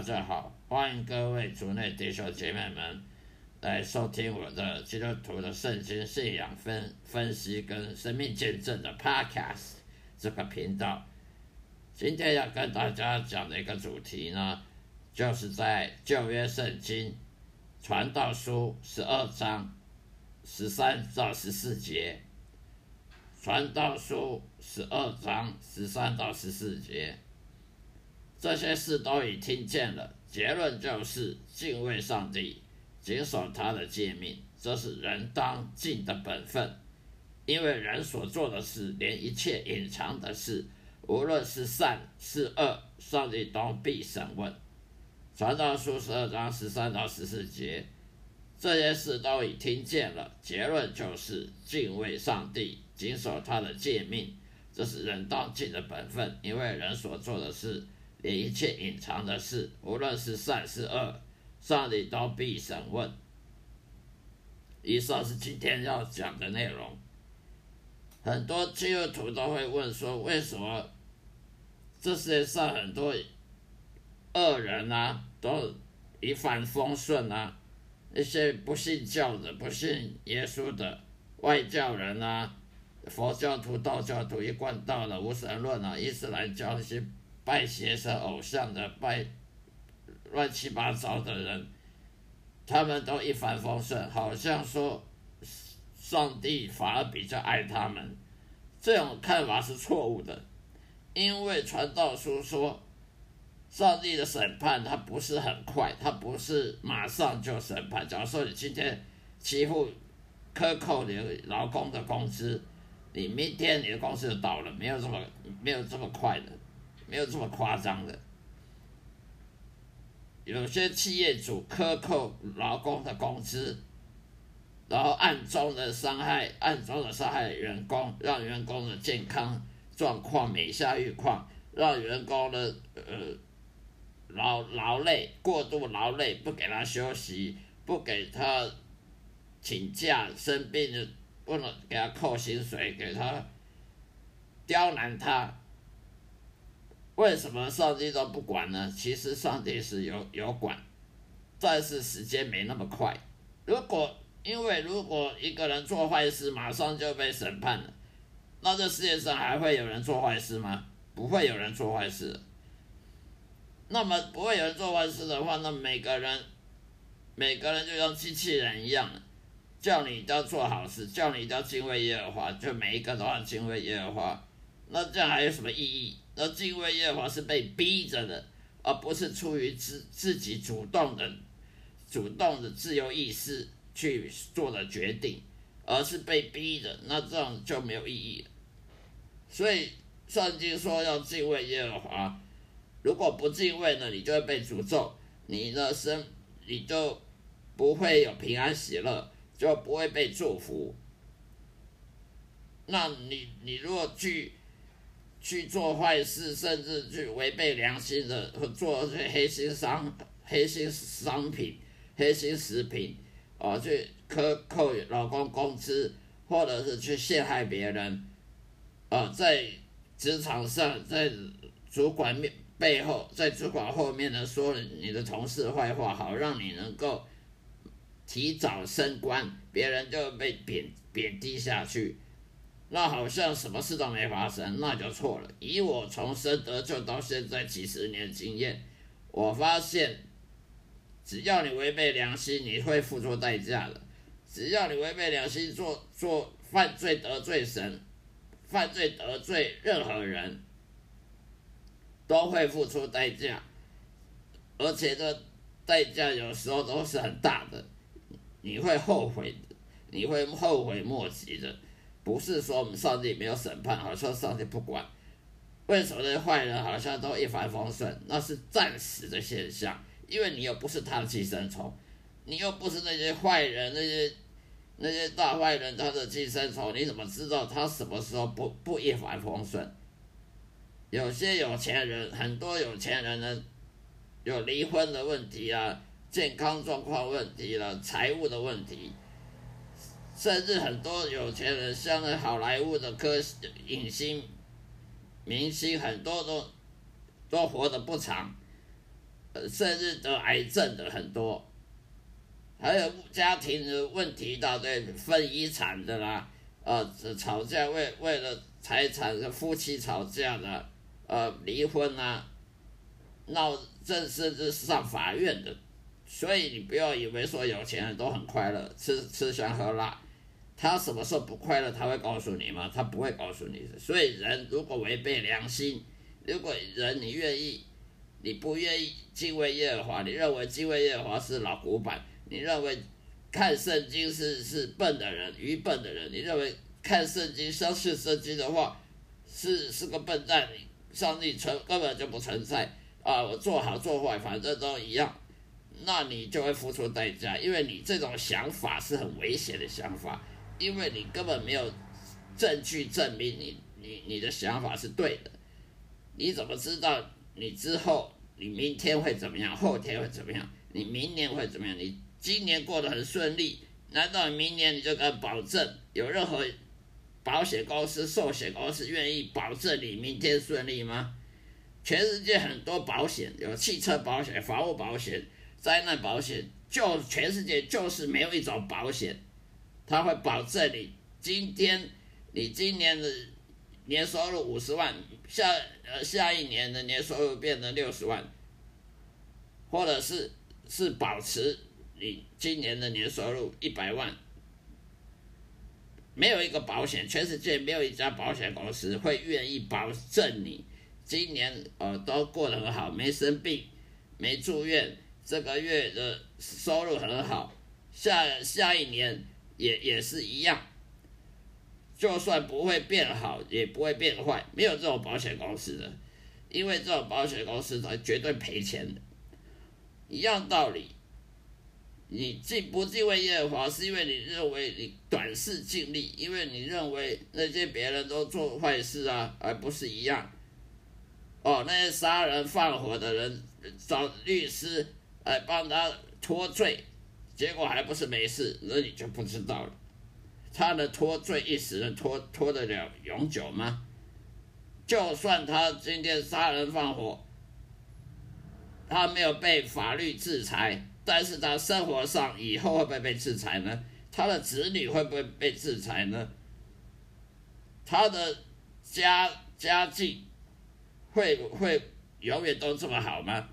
大家好，欢迎各位族内弟兄姐妹们来收听我的基督徒的圣经信仰分分析跟生命见证的 Podcast 这个频道。今天要跟大家讲的一个主题呢，就是在旧约圣经传道书十二章十三到十四节。传道书十二章十三到十四节。这些事都已听见了，结论就是敬畏上帝，谨守他的诫命，这是人当尽的本分。因为人所做的事，连一切隐藏的事，无论是善是恶，上帝都必审问。传道书十二章十三到十四节，这些事都已听见了，结论就是敬畏上帝，谨守他的诫命，这是人当尽的本分。因为人所做的事。连一切隐藏的事，无论是善是恶，上帝都必审问。以上是今天要讲的内容。很多基督徒都会问说：为什么这世界上很多恶人啊，都一帆风顺啊？那些不信教的、不信耶稣的外教人啊，佛教徒、道教徒一贯道的无神论啊，伊斯兰教那些。拜邪神偶像的，拜乱七八糟的人，他们都一帆风顺，好像说上帝反而比较爱他们。这种看法是错误的，因为传道书说，上帝的审判他不是很快，他不是马上就审判。假如说你今天欺负、克扣你劳工的工资，你明天你的公司就倒了，没有这么没有这么快的。没有这么夸张的，有些企业主克扣劳工的工资，然后暗中的伤害，暗中的伤害员工，让员工的健康状况每下愈况，让员工的呃劳劳累过度劳累，不给他休息，不给他请假，生病的不能给他扣薪水，给他刁难他。为什么上帝都不管呢？其实上帝是有有管，但是时间没那么快。如果因为如果一个人做坏事，马上就被审判了，那这世界上还会有人做坏事吗？不会有人做坏事。那么不会有人做坏事的话，那每个人每个人就像机器人一样，叫你要做好事，叫你要敬畏耶和华，就每一个都要敬畏耶和华。那这样还有什么意义？而敬畏耶和华是被逼着的，而不是出于自自己主动的、主动的自由意识去做的决定，而是被逼的。那这样就没有意义。所以圣经说要敬畏耶和华，如果不敬畏呢，你就会被诅咒，你的生你就不会有平安喜乐，就不会被祝福。那你你如果去。去做坏事，甚至去违背良心的，或做些黑心商、黑心商品、黑心食品，啊，去克扣老公工资，或者是去陷害别人，啊，在职场上，在主管面背后，在主管后面呢，说你的同事坏话，好让你能够提早升官，别人就被贬贬低下去。那好像什么事都没发生，那就错了。以我从生得救到现在几十年经验，我发现，只要你违背良心，你会付出代价的。只要你违背良心做做犯罪得罪神，犯罪得罪任何人，都会付出代价，而且这代价有时候都是很大的，你会后悔的，你会后悔莫及的。不是说我们上帝没有审判，好像上帝不管。为什么那些坏人好像都一帆风顺？那是暂时的现象，因为你又不是他的寄生虫，你又不是那些坏人，那些那些大坏人他的寄生虫，你怎么知道他什么时候不不一帆风顺？有些有钱人，很多有钱人呢，有离婚的问题啊，健康状况问题了，财务的问题。甚至很多有钱人，像那好莱坞的歌影星、明星，很多都都活得不长，呃，甚至得癌症的很多，还有家庭的问题，到对分遗产的啦，呃，吵架为为了财产夫妻吵架的，呃，离婚啊，闹正甚至上法院的，所以你不要以为说有钱人都很快乐，吃吃香喝辣，他什么时候不快乐，他会告诉你吗？他不会告诉你的。所以人如果违背良心，如果人你愿意。你不愿意敬畏耶和华，你认为敬畏耶和华是老古板，你认为看圣经是是笨的人、愚笨的人，你认为看圣经、相信圣经的话是是个笨蛋，上帝存根本就不存在啊！我做好做坏反正都一样，那你就会付出代价，因为你这种想法是很危险的想法，因为你根本没有证据证明你你你的想法是对的，你怎么知道？你之后，你明天会怎么样？后天会怎么样？你明年会怎么样？你今年过得很顺利，难道明年你就敢保证有任何保险公司、寿险公司愿意保证你明天顺利吗？全世界很多保险，有汽车保险、房屋保险、灾难保险，就全世界就是没有一种保险，他会保证你今天、你今年的年收入五十万。下呃下一年的年收入变成六十万，或者是是保持你今年的年收入一百万，没有一个保险，全世界没有一家保险公司会愿意保证你今年呃都过得很好，没生病，没住院，这个月的收入很好，下下一年也也是一样。就算不会变好，也不会变坏，没有这种保险公司的，因为这种保险公司它绝对赔钱的。一样道理，你敬不敬畏耶和华，是因为你认为你短视尽力，因为你认为那些别人都做坏事啊，而不是一样。哦，那些杀人放火的人找律师来帮他脱罪，结果还不是没事，那你就不知道了。他能脱罪一时能脱脱得了永久吗？就算他今天杀人放火，他没有被法律制裁，但是他生活上以后会不会被制裁呢？他的子女会不会被制裁呢？他的家家境会会永远都这么好吗？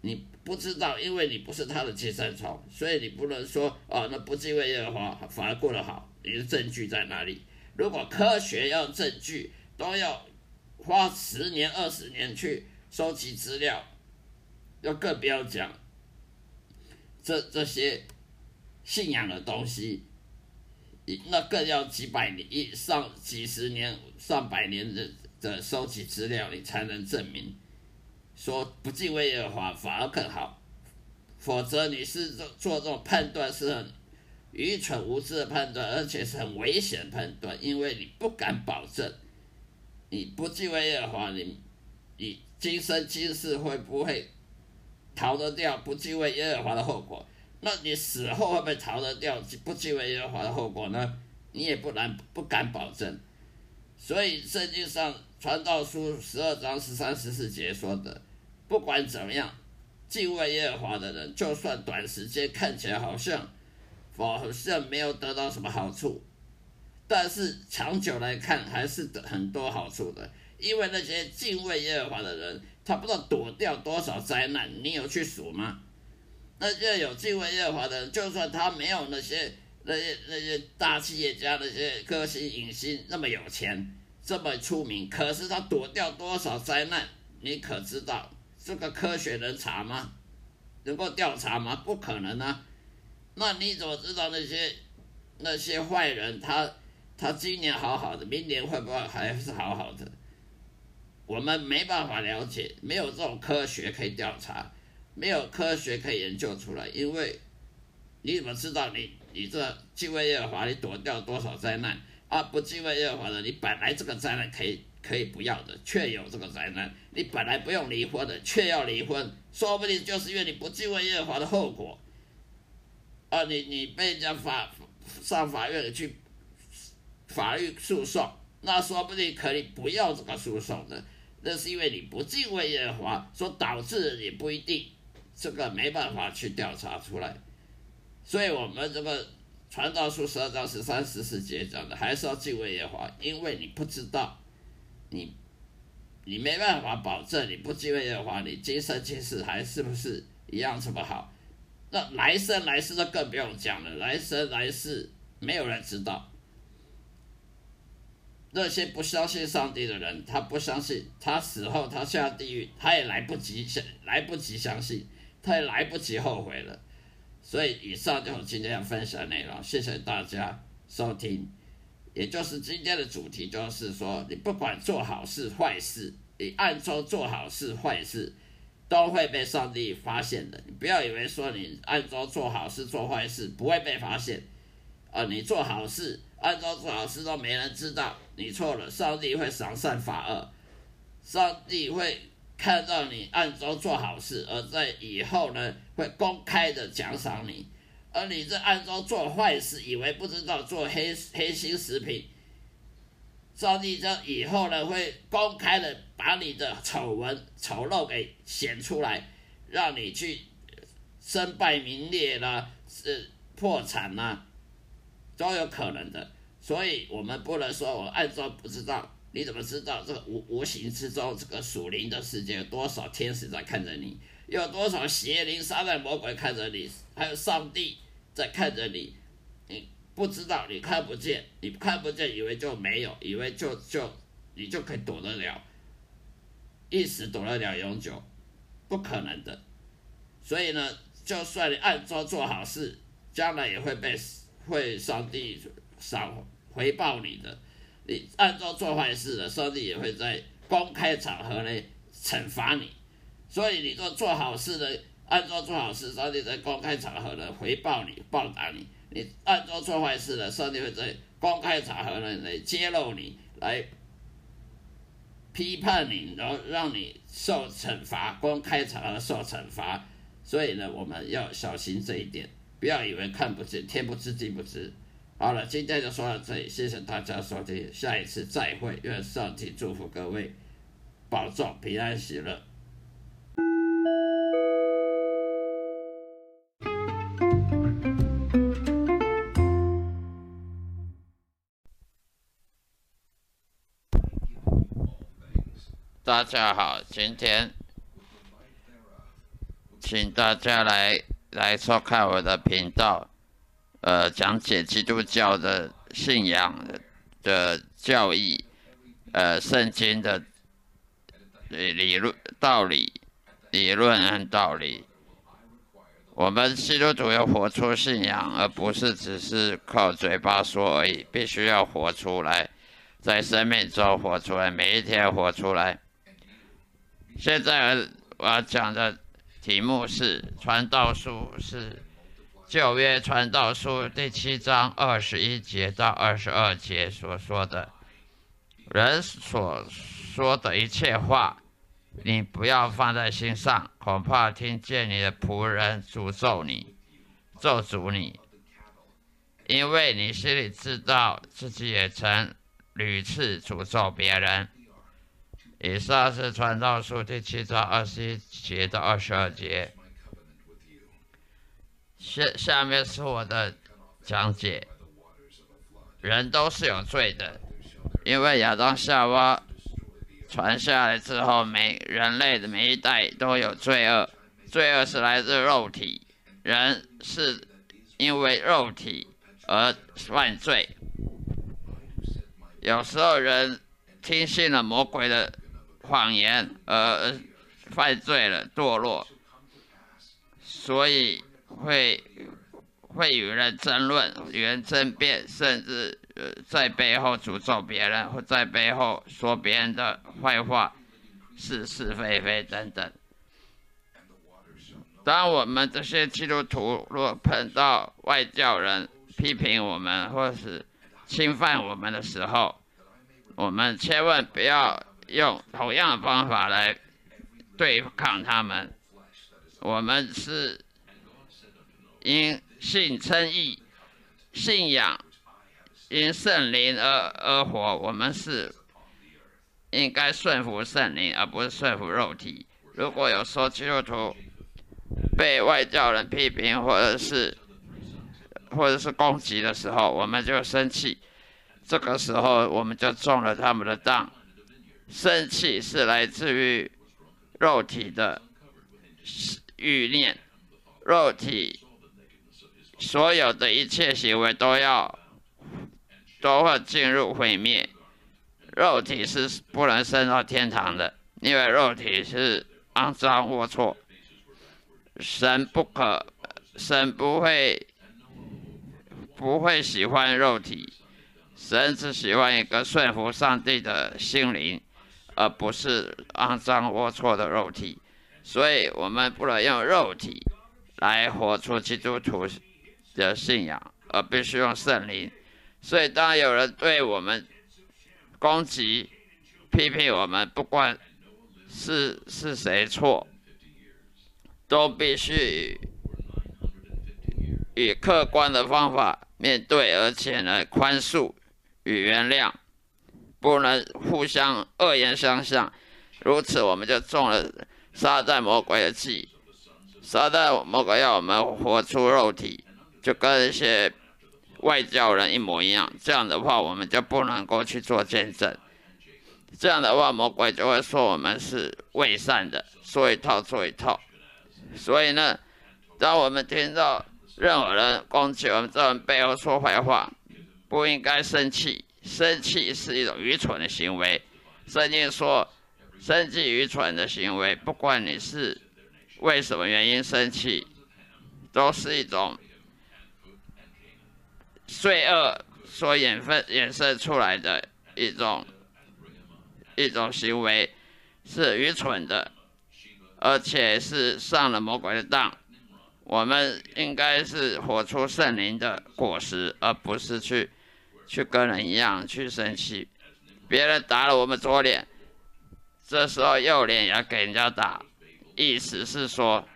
你不知道，因为你不是他的寄生虫，所以你不能说哦，那不敬畏耶和华反而过得好。你的证据在哪里？如果科学要证据，都要花十年、二十年去收集资料，要更不要讲这这些信仰的东西，那更要几百年、以上几十年、上百年的的收集资料，你才能证明说不敬畏耶和华反而更好，否则你是做做这种判断是很。愚蠢无知的判断，而且是很危险判断，因为你不敢保证，你不敬畏耶和华，你你今生今世会不会逃得掉不敬畏耶和华的后果？那你死后会不会逃得掉不敬畏耶和华的后果呢？你也不难不敢保证。所以圣经上传道书十二章十三十四节说的，不管怎么样，敬畏耶和华的人，就算短时间看起来好像。我好像没有得到什么好处，但是长久来看还是得很多好处的。因为那些敬畏耶和华的人，他不知道躲掉多少灾难，你有去数吗？那些有敬畏耶和华的人，就算他没有那些那些那些大企业家、那些歌星影星那么有钱、这么出名，可是他躲掉多少灾难，你可知道？这个科学能查吗？能够调查吗？不可能啊！那你怎么知道那些那些坏人他他今年好好的，明年会不会还是好好的？我们没办法了解，没有这种科学可以调查，没有科学可以研究出来。因为你怎么知道你你这敬畏耶和华，你躲掉多少灾难？啊，不敬畏耶和华的，你本来这个灾难可以可以不要的，却有这个灾难。你本来不用离婚的，却要离婚，说不定就是因为你不敬畏耶和华的后果。啊，你你被人家法上法院去法律诉讼，那说不定可以不要这个诉讼的，那是因为你不敬畏耶和华，所导致的你不一定这个没办法去调查出来。所以，我们这个传道书十二章十三十四节讲的，还是要敬畏耶和华，因为你不知道，你你没办法保证你不敬畏耶和华，你今生今世还是不是一样这么好？那来生来世，就更不用讲了，来生来世没有人知道。那些不相信上帝的人，他不相信，他死后他下地狱，他也来不及相，来不及相信，他也来不及后悔了。所以以上就是今天要分享的内容，谢谢大家收听。也就是今天的主题，就是说，你不管做好事坏事，你暗中做好事坏事，都会被上帝发现的。你不要以为说你暗中做好事做坏事不会被发现，啊，你做好事。暗中做好事都没人知道，你错了。上帝会赏善罚恶，上帝会看到你暗中做好事，而在以后呢，会公开的奖赏你。而你这暗中做坏事，以为不知道做黑黑心食品，上帝这以后呢，会公开的把你的丑闻丑陋给显出来，让你去身败名裂啦，是破产啦。都有可能的，所以我们不能说我暗中不知道，你怎么知道这个无无形之中这个属灵的世界有多少天使在看着你，有多少邪灵、撒旦、魔鬼看着你，还有上帝在看着你，你不知道，你看不见，你看不见，以为就没有，以为就就你就可以躲得了，一时躲得了永久，不可能的。所以呢，就算你暗中做好事，将来也会被。会上帝赏回报你的，你暗中做坏事的，上帝也会在公开场合内惩罚你。所以你做做好事的，按照做好事，上帝在公开场合呢回报你、报答你；你按照做坏事的，上帝会在公开场合呢来揭露你、来批判你，然后让你受惩罚，公开场合受惩罚。所以呢，我们要小心这一点。不要以为看不见，天不知地不知。好了，今天就说到这里，谢谢大家收听，下一次再会，愿上帝祝福各位，保重平安喜乐。大家好，今天请大家来。来收看我的频道，呃，讲解基督教的信仰的教义，呃，圣经的理理论道理、理论和道理。我们基督徒要活出信仰，而不是只是靠嘴巴说而已，必须要活出来，在生命中活出来，每一天活出来。现在我要讲的。题目是《传道书》，是旧约《传道书》第七章二十一节到二十二节所说的。人所说的一切话，你不要放在心上，恐怕听见你的仆人诅咒你、咒诅你，因为你心里知道自己也曾屡次诅咒别人。以上是传道书第七章二十一节到二十二节。下下面是我的讲解。人都是有罪的，因为亚当夏娃传下来之后，每人类的每一代都有罪恶。罪恶是来自肉体，人是因为肉体而犯罪。有时候人听信了魔鬼的。谎言而犯罪了，堕落，所以会会与人争论，与人争辩，甚至呃在背后诅咒别人，或在背后说别人的坏话，是是非非等等。当我们这些基督徒若碰到外教人批评我们，或是侵犯我们的时候，我们千万不要。用同样的方法来对抗他们。我们是因信称义、信仰因圣灵而而活。我们是应该顺服圣灵，而不是顺服肉体。如果有说基督徒被外教人批评，或者是或者是攻击的时候，我们就生气。这个时候，我们就中了他们的当。生气是来自于肉体的欲念，肉体所有的一切行为都要都会进入毁灭。肉体是不能升到天堂的，因为肉体是肮脏龌龊。神不可，神不会不会喜欢肉体，神只喜欢一个顺服上帝的心灵。而不是肮脏龌龊的肉体，所以我们不能用肉体来活出基督徒的信仰，而必须用圣灵。所以，当有人对我们攻击、批评我们，不管是是谁错，都必须以客观的方法面对，而且呢，宽恕与原谅。不能互相恶言相向，如此我们就中了撒旦魔鬼的计。撒旦魔鬼要我们活出肉体，就跟一些外教人一模一样。这样的话，我们就不能够去做见证。这样的话，魔鬼就会说我们是伪善的，说一套做一套。所以呢，当我们听到任何人攻击我们在我们背后说坏话，不应该生气。生气是一种愚蠢的行为。圣经说，生气愚蠢的行为，不管你是为什么原因生气，都是一种罪恶所衍分衍生出来的一种一种行为，是愚蠢的，而且是上了魔鬼的当。我们应该是活出圣灵的果实，而不是去。去跟人一样去生气，别人打了我们左脸，这时候右脸也要给人家打，意思是说，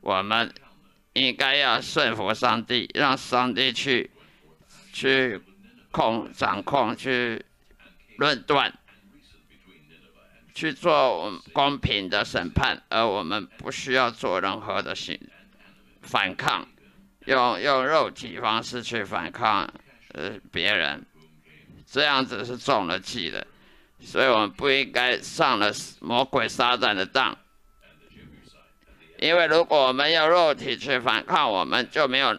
我们应该要顺服上帝，让上帝去去控掌控，去论断，去做公平的审判，而我们不需要做任何的行反抗，用用肉体方式去反抗。呃，别人这样子是中了计的，所以我们不应该上了魔鬼撒旦的当。因为如果我们用肉体去反抗，我们就没有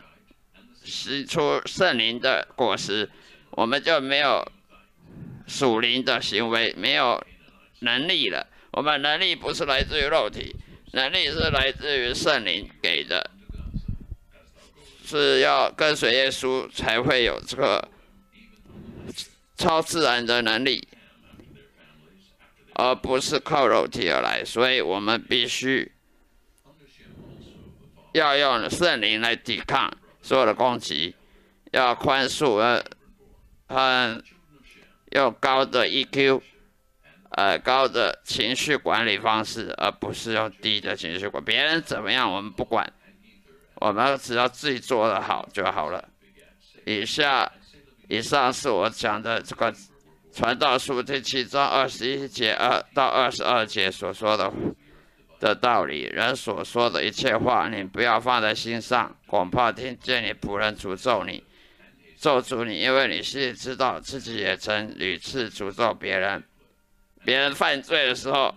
使出圣灵的果实，我们就没有属灵的行为，没有能力了。我们能力不是来自于肉体，能力是来自于圣灵给的。是要跟随耶稣才会有这个超自然的能力，而不是靠肉体而来。所以我们必须要用圣灵来抵抗所有的攻击，要宽恕，呃，嗯，用高的 EQ，呃，高的情绪管理方式，而不是用低的情绪管。别人怎么样，我们不管。我们只要自己做得好就好了。以下、以上是我讲的这个《传道书》第七章二十一节二到二十二节所说的的道理。人所说的一切话，你不要放在心上，恐怕听见你仆人诅咒你、咒诅你，因为你心里知道自己也曾屡次诅咒别人。别人犯罪的时候，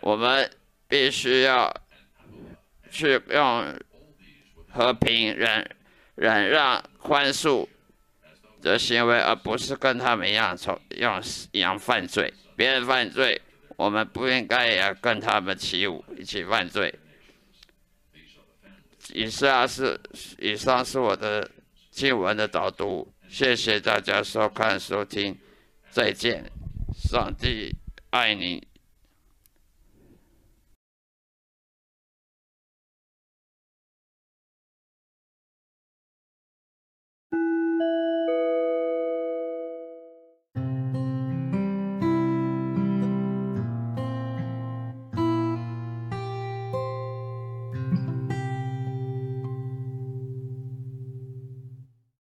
我们必须要去用。和平、忍、忍让、宽恕的行为，而不是跟他们一样从用一样犯罪。别人犯罪，我们不应该也跟他们起舞，一起犯罪。以上是以上是我的经文的导读，谢谢大家收看收听，再见，上帝爱你。